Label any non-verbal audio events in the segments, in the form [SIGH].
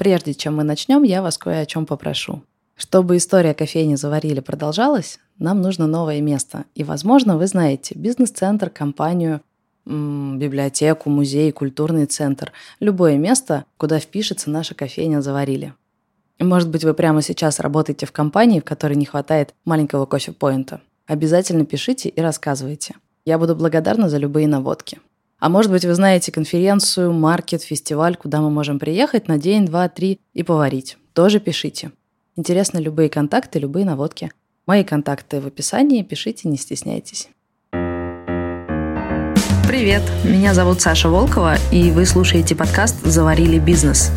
Прежде чем мы начнем, я вас кое о чем попрошу. Чтобы история кофейни «Заварили» продолжалась, нам нужно новое место. И, возможно, вы знаете бизнес-центр, компанию, библиотеку, музей, культурный центр. Любое место, куда впишется наша кофейня «Заварили». Может быть, вы прямо сейчас работаете в компании, в которой не хватает маленького кофе-поинта. Обязательно пишите и рассказывайте. Я буду благодарна за любые наводки. А может быть, вы знаете конференцию, маркет, фестиваль, куда мы можем приехать на день, два, три и поварить. Тоже пишите. Интересны любые контакты, любые наводки. Мои контакты в описании, пишите, не стесняйтесь. Привет, меня зовут Саша Волкова, и вы слушаете подкаст «Заварили бизнес».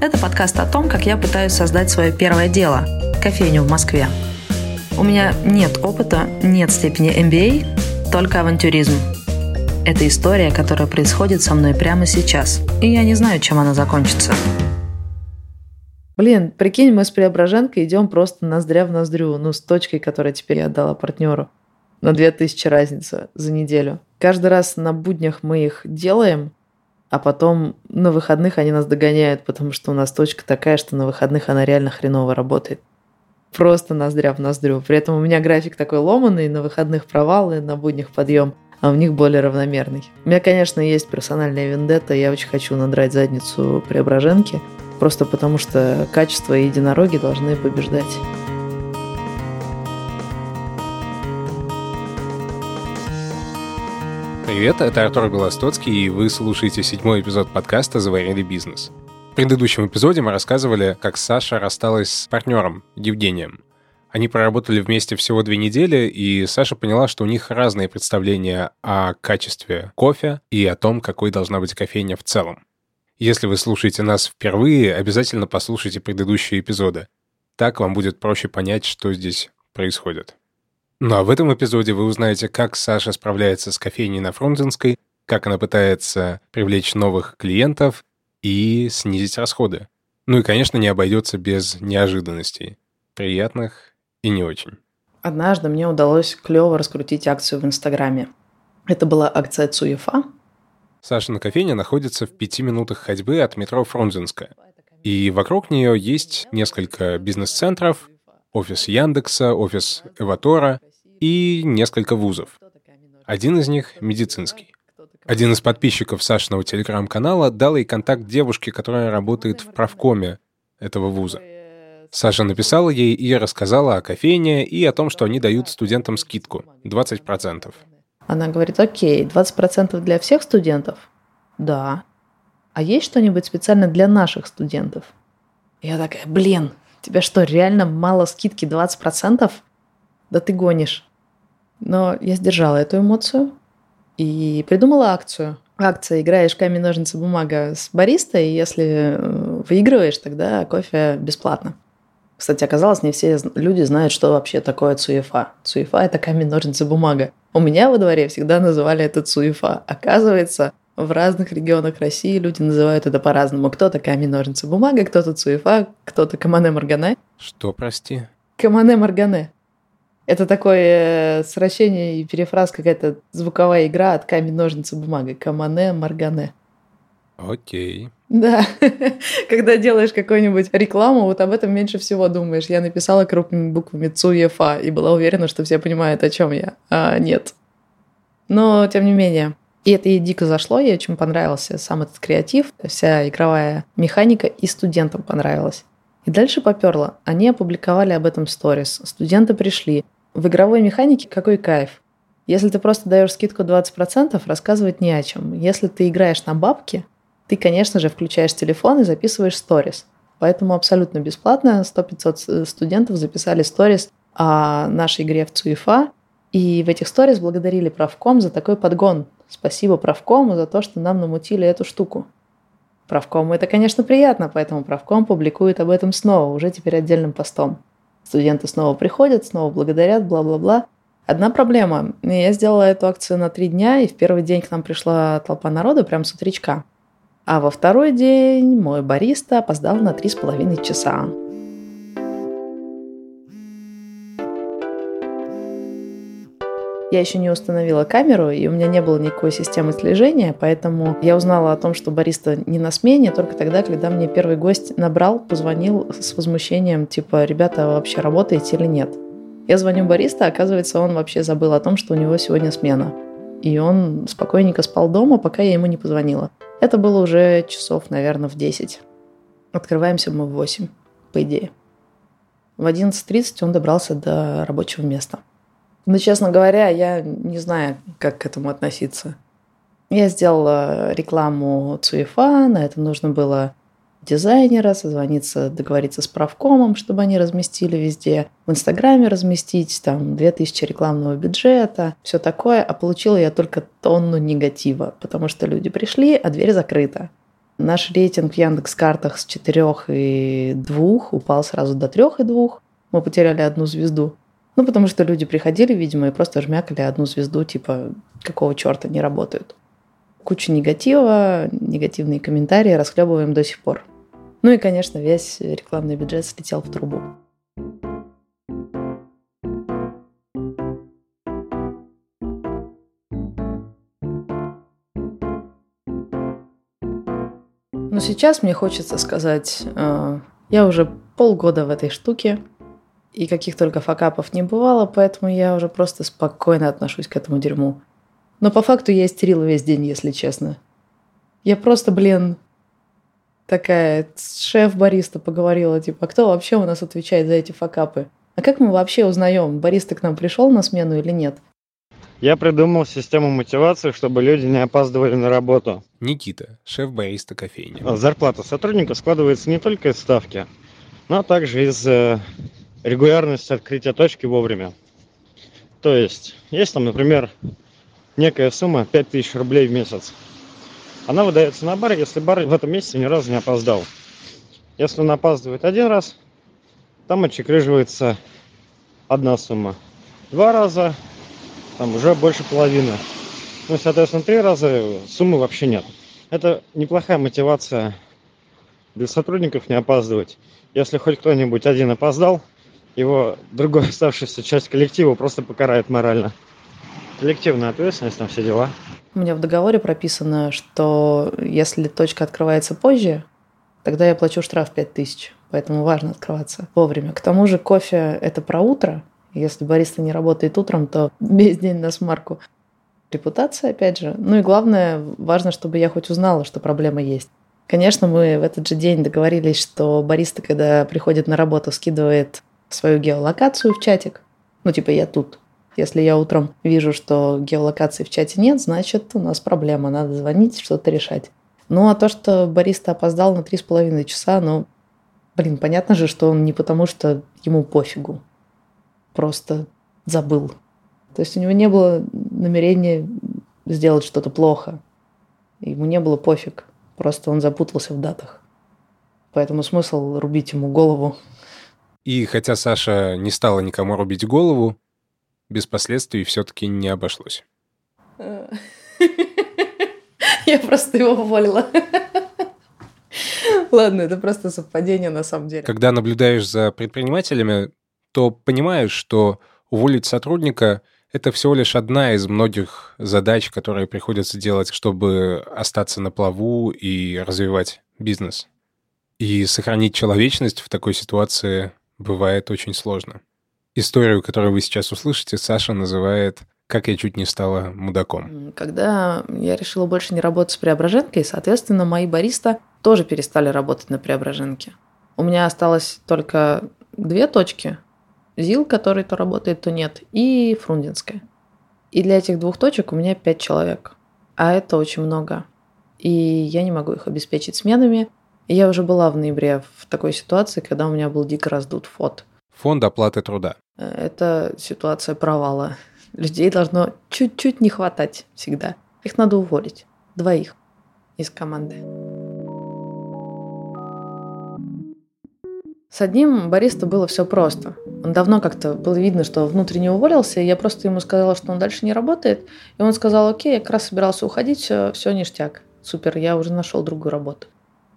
Это подкаст о том, как я пытаюсь создать свое первое дело – кофейню в Москве. У меня нет опыта, нет степени MBA, только авантюризм – это история, которая происходит со мной прямо сейчас, и я не знаю, чем она закончится. Блин, прикинь, мы с Преображенкой идем просто ноздря в ноздрю, ну, с точкой, которую теперь я отдала партнеру. На 2000 разница за неделю. Каждый раз на буднях мы их делаем, а потом на выходных они нас догоняют, потому что у нас точка такая, что на выходных она реально хреново работает. Просто ноздря в ноздрю. При этом у меня график такой ломанный, на выходных провалы, на буднях подъем а у них более равномерный. У меня, конечно, есть персональная вендетта, я очень хочу надрать задницу Преображенки, просто потому что качество и единороги должны побеждать. Привет, это Артур Белостоцкий, и вы слушаете седьмой эпизод подкаста «Заварили бизнес». В предыдущем эпизоде мы рассказывали, как Саша рассталась с партнером Евгением. Они проработали вместе всего две недели, и Саша поняла, что у них разные представления о качестве кофе и о том, какой должна быть кофейня в целом. Если вы слушаете нас впервые, обязательно послушайте предыдущие эпизоды. Так вам будет проще понять, что здесь происходит. Ну а в этом эпизоде вы узнаете, как Саша справляется с кофейней на Фрунзенской, как она пытается привлечь новых клиентов и снизить расходы. Ну и, конечно, не обойдется без неожиданностей. Приятных и не очень. Однажды мне удалось клево раскрутить акцию в Инстаграме. Это была акция Цуефа. Сашина кофейня находится в пяти минутах ходьбы от метро Фрунзенская. И вокруг нее есть несколько бизнес-центров, офис Яндекса, офис Эватора и несколько вузов. Один из них — медицинский. Один из подписчиков Сашиного телеграм-канала дал ей контакт девушки, которая работает в правкоме этого вуза. Саша написала ей и рассказала о кофейне и о том, что они дают студентам скидку 20%. Она говорит, окей, 20% для всех студентов? Да. А есть что-нибудь специально для наших студентов? Я такая, блин, тебе что, реально мало скидки 20%? Да ты гонишь. Но я сдержала эту эмоцию и придумала акцию. Акция «Играешь камень, ножницы, бумага» с бариста, и если э, выигрываешь, тогда кофе бесплатно. Кстати, оказалось, не все люди знают, что вообще такое цуефа. Цуефа – это камень, ножницы, бумага. У меня во дворе всегда называли это цуефа. Оказывается, в разных регионах России люди называют это по-разному. Кто-то камень, ножницы, бумага, кто-то цуефа, кто-то камане маргане. Что, прости? Камане маргане. Это такое э, сращение и перефраз, какая-то звуковая игра от камень, ножницы, бумага. Камане маргане. Окей. Да, [LAUGHS] когда делаешь какую-нибудь рекламу, вот об этом меньше всего думаешь. Я написала крупными буквами ЦУЕФА и была уверена, что все понимают, о чем я. А нет. Но, тем не менее, и это ей дико зашло, ей очень понравился сам этот креатив, вся игровая механика, и студентам понравилось. И дальше поперло. Они опубликовали об этом сторис. Студенты пришли. В игровой механике какой кайф? Если ты просто даешь скидку 20%, рассказывать не о чем. Если ты играешь на бабки, ты, конечно же, включаешь телефон и записываешь сторис. Поэтому абсолютно бесплатно 100-500 студентов записали сторис о нашей игре в ЦУЕФА. И в этих сторис благодарили правком за такой подгон. Спасибо правкому за то, что нам намутили эту штуку. Правкому это, конечно, приятно, поэтому правком публикует об этом снова, уже теперь отдельным постом. Студенты снова приходят, снова благодарят, бла-бла-бла. Одна проблема. Я сделала эту акцию на три дня, и в первый день к нам пришла толпа народа прям с утречка. А во второй день мой бариста опоздал на три с половиной часа. Я еще не установила камеру, и у меня не было никакой системы слежения, поэтому я узнала о том, что бариста не на смене только тогда, когда мне первый гость набрал, позвонил с возмущением, типа, ребята, вы вообще работаете или нет? Я звоню бариста, оказывается, он вообще забыл о том, что у него сегодня смена. И он спокойненько спал дома, пока я ему не позвонила. Это было уже часов, наверное, в 10. Открываемся мы в 8, по идее. В 11.30 он добрался до рабочего места – но, честно говоря, я не знаю, как к этому относиться. Я сделала рекламу Цуефа, на это нужно было дизайнера, созвониться, договориться с правкомом, чтобы они разместили везде, в Инстаграме разместить, там, 2000 рекламного бюджета, все такое, а получила я только тонну негатива, потому что люди пришли, а дверь закрыта. Наш рейтинг в Яндекс.Картах с 4 и 2 упал сразу до 3 и 2. Мы потеряли одну звезду. Ну, потому что люди приходили, видимо, и просто жмякали одну звезду, типа, какого черта не работают. Куча негатива, негативные комментарии расхлебываем до сих пор. Ну и, конечно, весь рекламный бюджет слетел в трубу. Но сейчас мне хочется сказать, э, я уже полгода в этой штуке, и каких только факапов не бывало, поэтому я уже просто спокойно отношусь к этому дерьму. Но по факту я истерила весь день, если честно. Я просто, блин, такая шеф-бариста поговорила, типа, а кто вообще у нас отвечает за эти факапы? А как мы вообще узнаем, бариста к нам пришел на смену или нет? Я придумал систему мотивации, чтобы люди не опаздывали на работу. Никита, шеф-бариста кофейни. Зарплата сотрудника складывается не только из ставки, но также из э, регулярность открытия точки вовремя. То есть, есть там, например, некая сумма 5000 рублей в месяц. Она выдается на бар, если бар в этом месяце ни разу не опоздал. Если он опаздывает один раз, там отчекрыживается одна сумма. Два раза, там уже больше половины. Ну, соответственно, три раза суммы вообще нет. Это неплохая мотивация для сотрудников не опаздывать. Если хоть кто-нибудь один опоздал, его другая оставшаяся часть коллектива просто покарает морально. Коллективная ответственность на все дела. У меня в договоре прописано, что если точка открывается позже, тогда я плачу штраф 5000. Поэтому важно открываться вовремя. К тому же кофе – это про утро. Если бариста не работает утром, то весь день на смарку. Репутация, опять же. Ну и главное, важно, чтобы я хоть узнала, что проблема есть. Конечно, мы в этот же день договорились, что бариста, когда приходит на работу, скидывает свою геолокацию в чатик. Ну, типа, я тут. Если я утром вижу, что геолокации в чате нет, значит, у нас проблема, надо звонить, что-то решать. Ну, а то, что бариста опоздал на три с половиной часа, ну, блин, понятно же, что он не потому, что ему пофигу. Просто забыл. То есть у него не было намерения сделать что-то плохо. Ему не было пофиг. Просто он запутался в датах. Поэтому смысл рубить ему голову и хотя Саша не стала никому рубить голову, без последствий все-таки не обошлось. [LAUGHS] Я просто его уволила. [LAUGHS] Ладно, это просто совпадение на самом деле. Когда наблюдаешь за предпринимателями, то понимаешь, что уволить сотрудника – это всего лишь одна из многих задач, которые приходится делать, чтобы остаться на плаву и развивать бизнес. И сохранить человечность в такой ситуации бывает очень сложно. Историю, которую вы сейчас услышите, Саша называет «Как я чуть не стала мудаком». Когда я решила больше не работать с Преображенкой, соответственно, мои бариста тоже перестали работать на Преображенке. У меня осталось только две точки. ЗИЛ, который то работает, то нет, и Фрунзенская. И для этих двух точек у меня пять человек. А это очень много. И я не могу их обеспечить сменами. Я уже была в ноябре в такой ситуации, когда у меня был дико раздут фот. Фонд оплаты труда. Э, это ситуация провала. Людей должно чуть-чуть не хватать всегда. Их надо уволить. Двоих из команды. С одним бариста было все просто. Он давно как-то было видно, что внутренне уволился, и я просто ему сказала, что он дальше не работает. И он сказал, окей, я как раз собирался уходить, все, все ништяк. Супер, я уже нашел другую работу.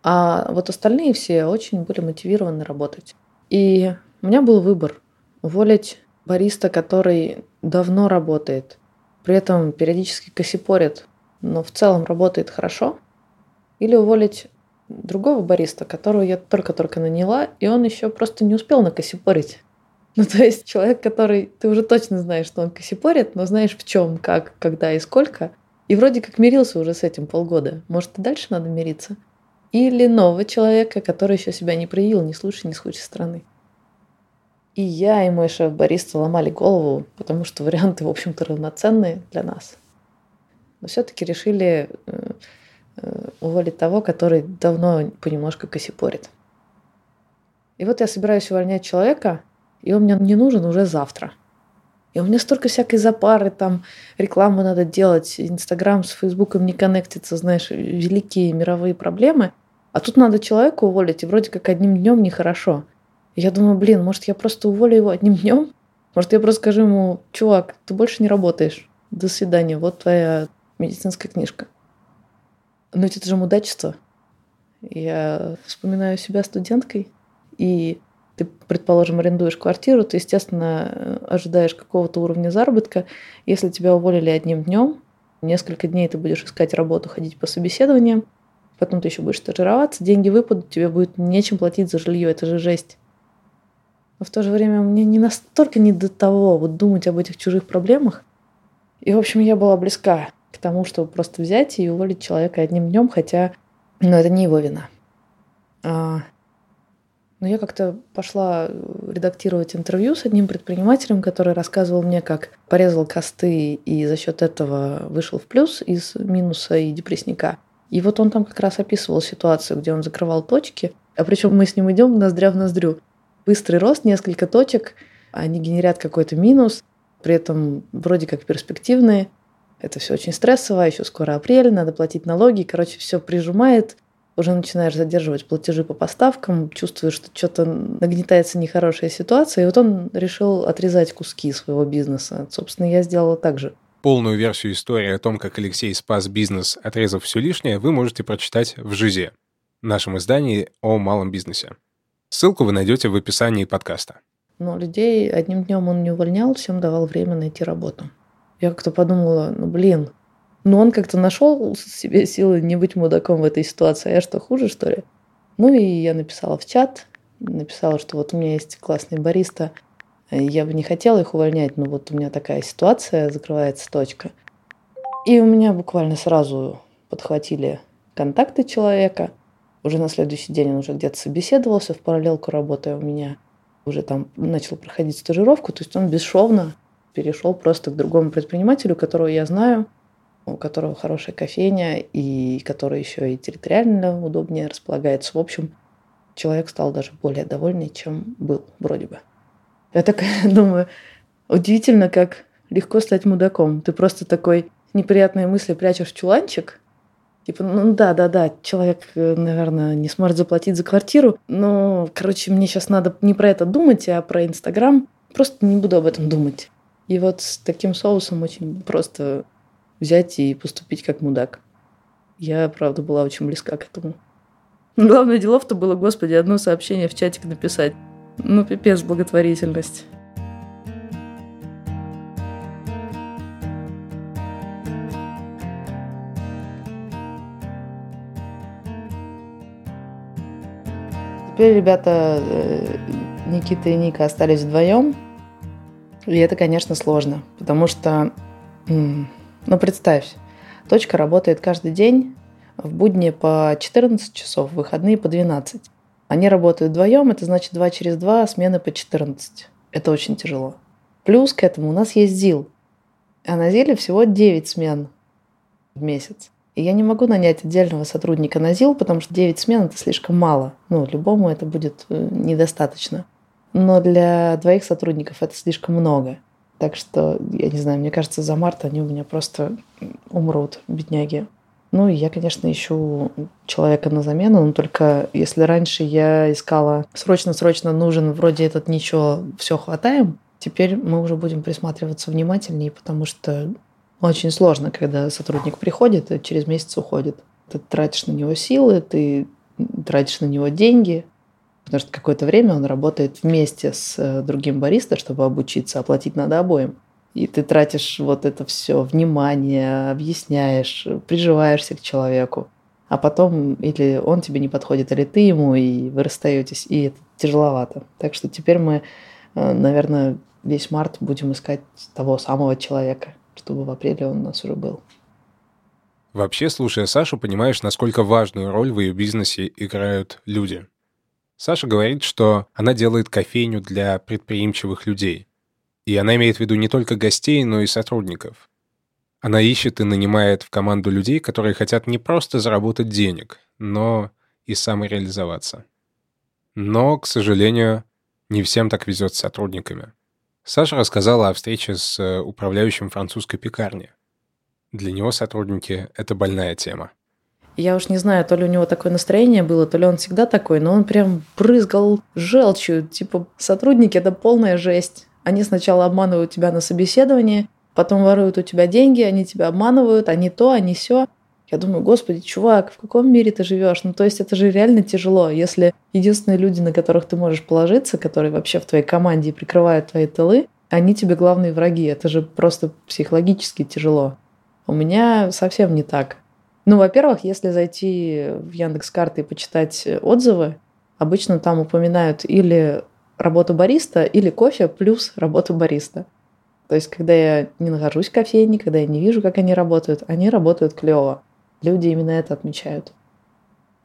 А вот остальные все очень были мотивированы работать. И у меня был выбор уволить бариста, который давно работает, при этом периодически косипорит, но в целом работает хорошо. Или уволить другого бариста, которого я только-только наняла, и он еще просто не успел накосипорить. Ну, то есть человек, который ты уже точно знаешь, что он косипорит, но знаешь в чем, как, когда и сколько. И вроде как мирился уже с этим полгода. Может, и дальше надо мириться? Или нового человека, который еще себя не проявил ни с лучшей, ни с худшей стороны. И я, и мой шеф бариста ломали голову, потому что варианты, в общем-то, равноценные для нас. Но все-таки решили э, э, уволить того, который давно понемножку косипорит. И вот я собираюсь увольнять человека, и он мне не нужен уже завтра. И у меня столько всякой запары, там рекламу надо делать, Инстаграм с Фейсбуком не коннектится, знаешь, великие мировые проблемы. А тут надо человека уволить, и вроде как одним днем нехорошо. Я думаю, блин, может, я просто уволю его одним [LAUGHS] днем? Может, я просто скажу ему, чувак, ты больше не работаешь. До свидания, вот твоя медицинская книжка. Но ведь это же мудачество. Я вспоминаю себя студенткой, и ты, предположим, арендуешь квартиру, ты, естественно, ожидаешь какого-то уровня заработка. Если тебя уволили одним днем, несколько дней ты будешь искать работу, ходить по собеседованиям, потом ты еще будешь стажироваться, деньги выпадут, тебе будет нечем платить за жилье, это же жесть. Но в то же время мне не настолько не до того вот думать об этих чужих проблемах. И, в общем, я была близка к тому, чтобы просто взять и уволить человека одним днем, хотя ну, это не его вина. А, но я как-то пошла э, редактировать интервью с одним предпринимателем, который рассказывал мне, как порезал косты и за счет этого вышел в плюс из минуса и депрессника. И вот он там как раз описывал ситуацию, где он закрывал точки, а причем мы с ним идем ноздря в ноздрю. Быстрый рост, несколько точек, они генерят какой-то минус, при этом вроде как перспективные. Это все очень стрессово, еще скоро апрель, надо платить налоги, короче, все прижимает, уже начинаешь задерживать платежи по поставкам, чувствуешь, что что-то нагнетается нехорошая ситуация, и вот он решил отрезать куски своего бизнеса. Собственно, я сделала так же. Полную версию истории о том, как Алексей спас бизнес, отрезав все лишнее, вы можете прочитать в «Жизе», нашем издании о малом бизнесе. Ссылку вы найдете в описании подкаста. Но людей одним днем он не увольнял, всем давал время найти работу. Я как-то подумала, ну блин, но он как-то нашел себе силы не быть мудаком в этой ситуации. А я что, хуже, что ли? Ну и я написала в чат, написала, что вот у меня есть классный бариста, я бы не хотела их увольнять, но вот у меня такая ситуация, закрывается точка. И у меня буквально сразу подхватили контакты человека. Уже на следующий день он уже где-то собеседовался, в параллелку работая у меня. Уже там начал проходить стажировку, то есть он бесшовно перешел просто к другому предпринимателю, которого я знаю, у которого хорошая кофейня и который еще и территориально удобнее располагается. В общем, человек стал даже более довольный, чем был вроде бы. Я такая [LAUGHS] думаю, удивительно, как легко стать мудаком. Ты просто такой неприятные мысли прячешь в чуланчик, Типа, ну да, да, да, человек, э, наверное, не сможет заплатить за квартиру, но, короче, мне сейчас надо не про это думать, а про Инстаграм. Просто не буду об этом думать. И вот с таким соусом очень просто взять и поступить как мудак. Я, правда, была очень близка к этому. Главное делов-то было, господи, одно сообщение в чатик написать. Ну, пипец, благотворительность. Теперь ребята э, Никита и Ника остались вдвоем. И это, конечно, сложно, потому что ну, представь, точка работает каждый день, в будни по 14 часов, в выходные по 12. Они работают вдвоем, это значит 2 через 2, смены по 14. Это очень тяжело. Плюс к этому у нас есть ЗИЛ. А на ЗИЛе всего 9 смен в месяц. И я не могу нанять отдельного сотрудника на ЗИЛ, потому что 9 смен это слишком мало. Ну, любому это будет э, недостаточно. Но для двоих сотрудников это слишком много. Так что, я не знаю, мне кажется, за март они у меня просто умрут, бедняги. Ну, я, конечно, ищу человека на замену, но только если раньше я искала срочно-срочно нужен, вроде этот ничего, все хватаем, теперь мы уже будем присматриваться внимательнее, потому что очень сложно, когда сотрудник приходит и через месяц уходит. Ты тратишь на него силы, ты тратишь на него деньги, Потому что какое-то время он работает вместе с э, другим бариста, чтобы обучиться, оплатить надо обоим. и ты тратишь вот это все внимание, объясняешь, приживаешься к человеку, а потом или он тебе не подходит, или ты ему, и вы расстаетесь, и это тяжеловато. Так что теперь мы, э, наверное, весь март будем искать того самого человека, чтобы в апреле он у нас уже был. Вообще, слушая Сашу, понимаешь, насколько важную роль в ее бизнесе играют люди. Саша говорит, что она делает кофейню для предприимчивых людей. И она имеет в виду не только гостей, но и сотрудников. Она ищет и нанимает в команду людей, которые хотят не просто заработать денег, но и самореализоваться. Но, к сожалению, не всем так везет с сотрудниками. Саша рассказала о встрече с э, управляющим французской пекарни. Для него сотрудники — это больная тема. Я уж не знаю, то ли у него такое настроение было, то ли он всегда такой, но он прям брызгал желчью. Типа, сотрудники — это полная жесть. Они сначала обманывают тебя на собеседовании, потом воруют у тебя деньги, они тебя обманывают, они то, они все. Я думаю, господи, чувак, в каком мире ты живешь? Ну, то есть это же реально тяжело, если единственные люди, на которых ты можешь положиться, которые вообще в твоей команде прикрывают твои тылы, они тебе главные враги. Это же просто психологически тяжело. У меня совсем не так. Ну, во-первых, если зайти в Яндекс карты и почитать отзывы, обычно там упоминают или работу бариста или кофе плюс работу бариста. То есть, когда я не нахожусь в кофейне, когда я не вижу, как они работают, они работают клево. Люди именно это отмечают.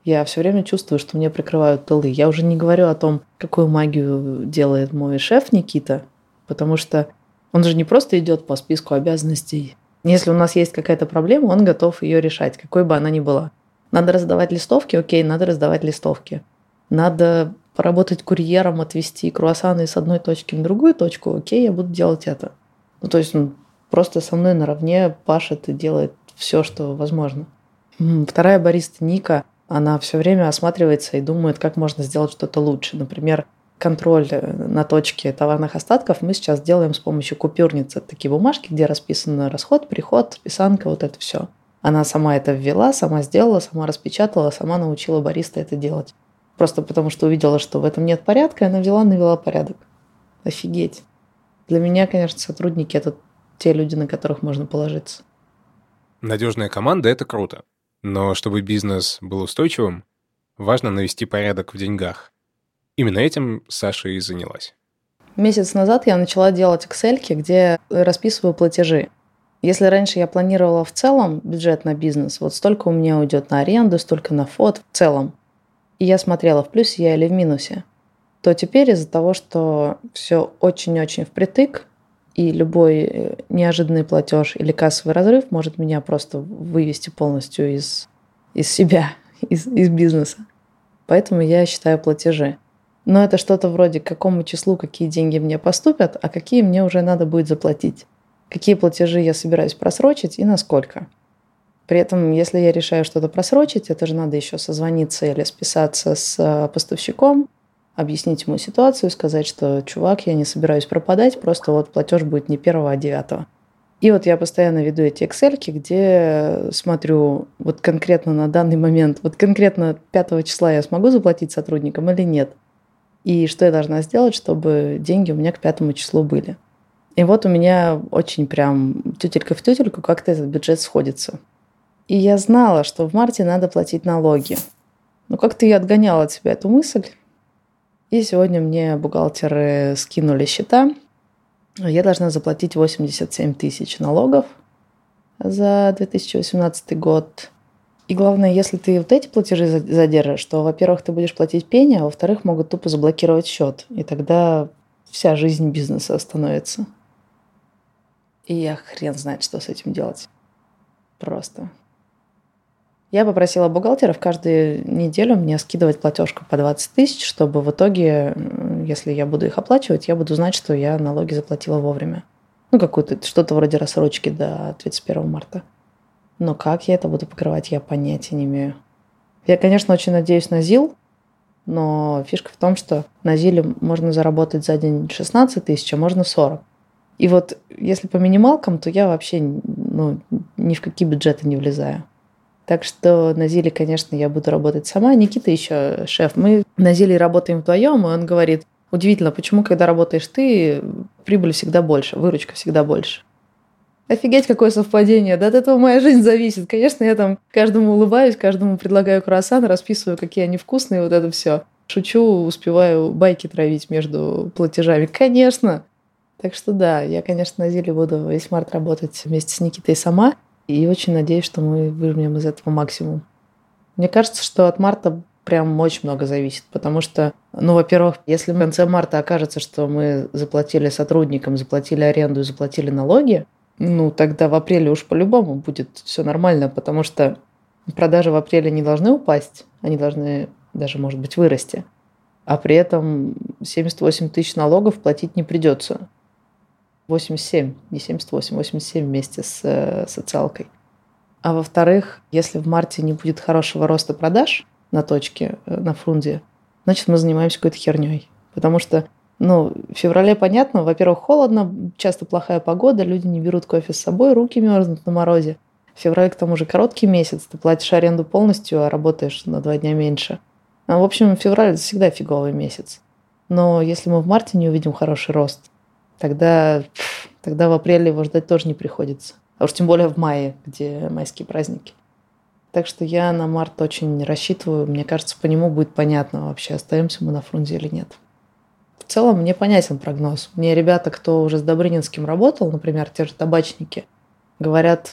Я все время чувствую, что мне прикрывают тылы. Я уже не говорю о том, какую магию делает мой шеф Никита, потому что он же не просто идет по списку обязанностей. Если у нас есть какая-то проблема, он готов ее решать, какой бы она ни была. Надо раздавать листовки, окей, надо раздавать листовки. Надо поработать курьером, отвезти круассаны с одной точки на другую точку, окей, я буду делать это. Ну, то есть он просто со мной наравне пашет и делает все, что возможно. Вторая бариста Ника, она все время осматривается и думает, как можно сделать что-то лучше. Например, контроль э, на точке товарных остатков мы сейчас делаем с помощью купюрницы. Такие бумажки, где расписан расход, приход, списанка, вот это все. Она сама это ввела, сама сделала, сама распечатала, сама научила бариста это делать. Просто потому что увидела, что в этом нет порядка, и она взяла, навела порядок. Офигеть. Для меня, конечно, сотрудники — это те люди, на которых можно положиться. Надежная команда — это круто. Но чтобы бизнес был устойчивым, важно навести порядок в деньгах. Именно этим Саша и занялась. Месяц назад я начала делать Excel, где расписываю платежи. Если раньше я планировала в целом бюджет на бизнес, вот столько у меня уйдет на аренду, столько на фот в целом и я смотрела, в плюсе я или в минусе, то теперь из-за того, что все очень-очень впритык, и любой э, неожиданный платеж или кассовый разрыв может меня просто вывести полностью из, из себя, [LAUGHS] из, из бизнеса. Поэтому я считаю платежи. Но это что-то вроде, к какому числу какие деньги мне поступят, а какие мне уже надо будет заплатить. Какие платежи я собираюсь просрочить и насколько. При этом, если я решаю что-то просрочить, это же надо еще созвониться или списаться с э, поставщиком, объяснить ему ситуацию, сказать, что, чувак, я не собираюсь пропадать, просто вот платеж будет не первого, а девятого. И вот я постоянно веду эти Excel, где смотрю вот конкретно на данный момент, вот конкретно 5 числа я смогу заплатить сотрудникам или нет. И что я должна сделать, чтобы деньги у меня к пятому числу были. И вот у меня очень прям тютелька в тютельку как-то этот бюджет сходится. И я знала, что в марте надо платить налоги. Но как-то я отгоняла от себя эту мысль. И сегодня мне бухгалтеры скинули счета. Я должна заплатить 87 тысяч налогов за 2018 год. И главное, если ты вот эти платежи задержишь, то, во-первых, ты будешь платить пени, а во-вторых, могут тупо заблокировать счет. И тогда вся жизнь бизнеса остановится. И я хрен знает, что с этим делать. Просто. Я попросила бухгалтера в каждую неделю мне скидывать платежку по 20 тысяч, чтобы в итоге, если я буду их оплачивать, я буду знать, что я налоги заплатила вовремя. Ну, какую-то что-то вроде рассрочки до 31 марта. Но как я это буду покрывать, я понятия не имею. Я, конечно, очень надеюсь на ЗИЛ, но фишка в том, что на ЗИЛе можно заработать за день 16 тысяч, а можно 40. И вот если по минималкам, то я вообще ну, ни в какие бюджеты не влезаю. Так что на Зиле, конечно, я буду работать сама. Никита еще шеф. Мы на Зиле работаем вдвоем, и он говорит, удивительно, почему, когда работаешь ты, прибыль всегда больше, выручка всегда больше. Офигеть, какое совпадение. Да от этого моя жизнь зависит. Конечно, я там каждому улыбаюсь, каждому предлагаю круассан, расписываю, какие они вкусные, вот это все. Шучу, успеваю байки травить между платежами. Конечно. Так что да, я, конечно, на Зиле буду весь март работать вместе с Никитой сама. И очень надеюсь, что мы выжмем из этого максимум. Мне кажется, что от марта прям очень много зависит, потому что, ну, во-первых, если в конце марта окажется, что мы заплатили сотрудникам, заплатили аренду заплатили налоги, ну, тогда в апреле уж по-любому будет все нормально, потому что продажи в апреле не должны упасть, они должны даже, может быть, вырасти. А при этом 78 тысяч налогов платить не придется. 87, не 78, 87 вместе с э, социалкой. А во-вторых, если в марте не будет хорошего роста продаж на точке, э, на фрунзе, значит, мы занимаемся какой-то херней. Потому что ну, в феврале понятно, во-первых, холодно, часто плохая погода, люди не берут кофе с собой, руки мерзнут на морозе. В феврале, к тому же, короткий месяц, ты платишь аренду полностью, а работаешь на два дня меньше. А, в общем, февраль – это всегда фиговый месяц. Но если мы в марте не увидим хороший рост, тогда, тогда в апреле его ждать тоже не приходится. А уж тем более в мае, где майские праздники. Так что я на март очень рассчитываю. Мне кажется, по нему будет понятно вообще, остаемся мы на фрунзе или нет в целом мне понятен прогноз. Мне ребята, кто уже с Добрынинским работал, например, те же табачники, говорят,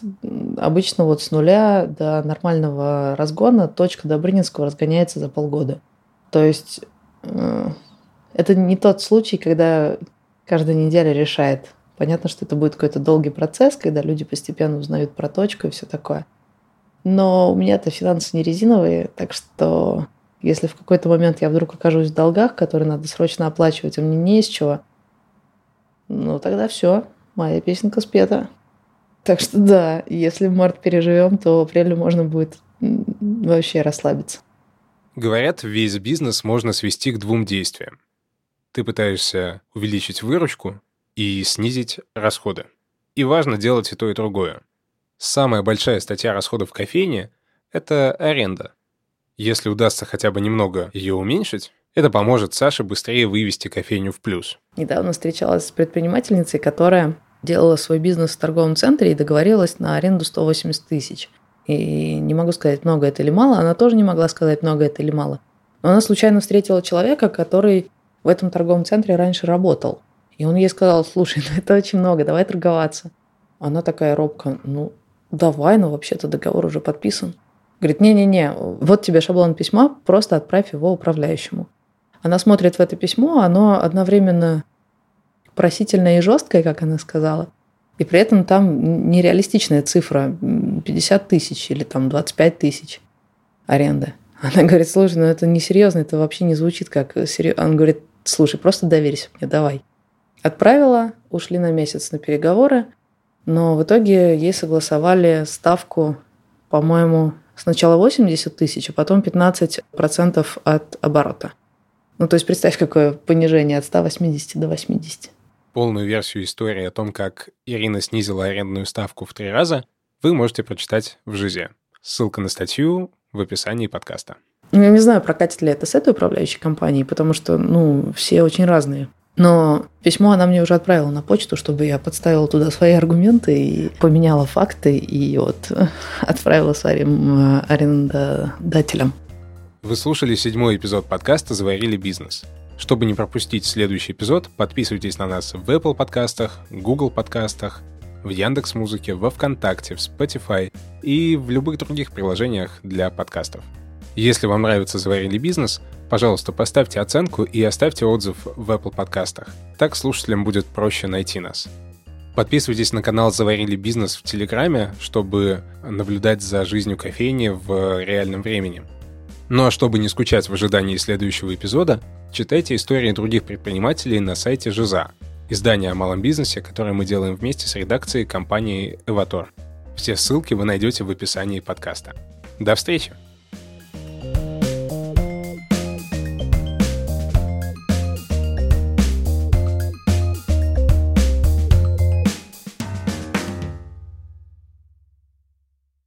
обычно вот с нуля до нормального разгона точка Добрынинского разгоняется за полгода. То есть э, это не тот случай, когда каждая неделя решает. Понятно, что это будет какой-то долгий процесс, когда люди постепенно узнают про точку и все такое. Но у меня-то финансы не резиновые, так что если в какой-то момент я вдруг окажусь в долгах, которые надо срочно оплачивать, а мне не из чего, ну тогда все, моя песенка спета. Так что да, если март переживем, то в апреле можно будет вообще расслабиться. Говорят, весь бизнес можно свести к двум действиям. Ты пытаешься увеличить выручку и снизить расходы. И важно делать и то, и другое. Самая большая статья расходов в кофейне – это аренда. Если удастся хотя бы немного ее уменьшить, это поможет Саше быстрее вывести кофейню в плюс. Недавно встречалась с предпринимательницей, которая делала свой бизнес в торговом центре и договорилась на аренду 180 тысяч. И не могу сказать, много это или мало. Она тоже не могла сказать, много это или мало. Но она случайно встретила человека, который в этом торговом центре раньше работал. И он ей сказал, слушай, [LAUGHS] ну это очень много, давай торговаться. Она такая робко, ну давай, но вообще-то договор уже подписан. Говорит, не-не-не, вот тебе шаблон письма, просто отправь его управляющему. Она смотрит в это письмо, оно одновременно просительное и жесткое, как она сказала, и при этом там нереалистичная цифра 50 тысяч или там 25 тысяч аренды. Она говорит, слушай, ну это несерьезно, это вообще не звучит как серьезно. Он говорит, слушай, просто доверься мне, давай. Отправила, ушли на месяц на переговоры, но в итоге ей согласовали ставку, по-моему, сначала 80 тысяч, а потом 15% от оборота. Ну, то есть представь, какое понижение от 180 до 80. Полную версию истории о том, как Ирина снизила арендную ставку в три раза, вы можете прочитать в ЖИЗе. Ссылка на статью в описании подкаста. Ну, я не знаю, прокатит ли это с этой управляющей компанией, потому что, ну, все очень разные. Но письмо она мне уже отправила на почту, чтобы я подставила туда свои аргументы и поменяла факты, и вот [LAUGHS] отправила своим э, арендодателям. Вы слушали седьмой эпизод подкаста «Заварили бизнес». Чтобы не пропустить следующий эпизод, подписывайтесь на нас в Apple подкастах, Google подкастах, в Яндекс Музыке, во Вконтакте, в Spotify и в любых других приложениях для подкастов. Если вам нравится «Заварили бизнес», пожалуйста, поставьте оценку и оставьте отзыв в Apple подкастах. Так слушателям будет проще найти нас. Подписывайтесь на канал «Заварили бизнес» в Телеграме, чтобы наблюдать за жизнью кофейни в реальном времени. Ну а чтобы не скучать в ожидании следующего эпизода, читайте истории других предпринимателей на сайте Жиза, издание о малом бизнесе, которое мы делаем вместе с редакцией компании «Эватор». Все ссылки вы найдете в описании подкаста. До встречи!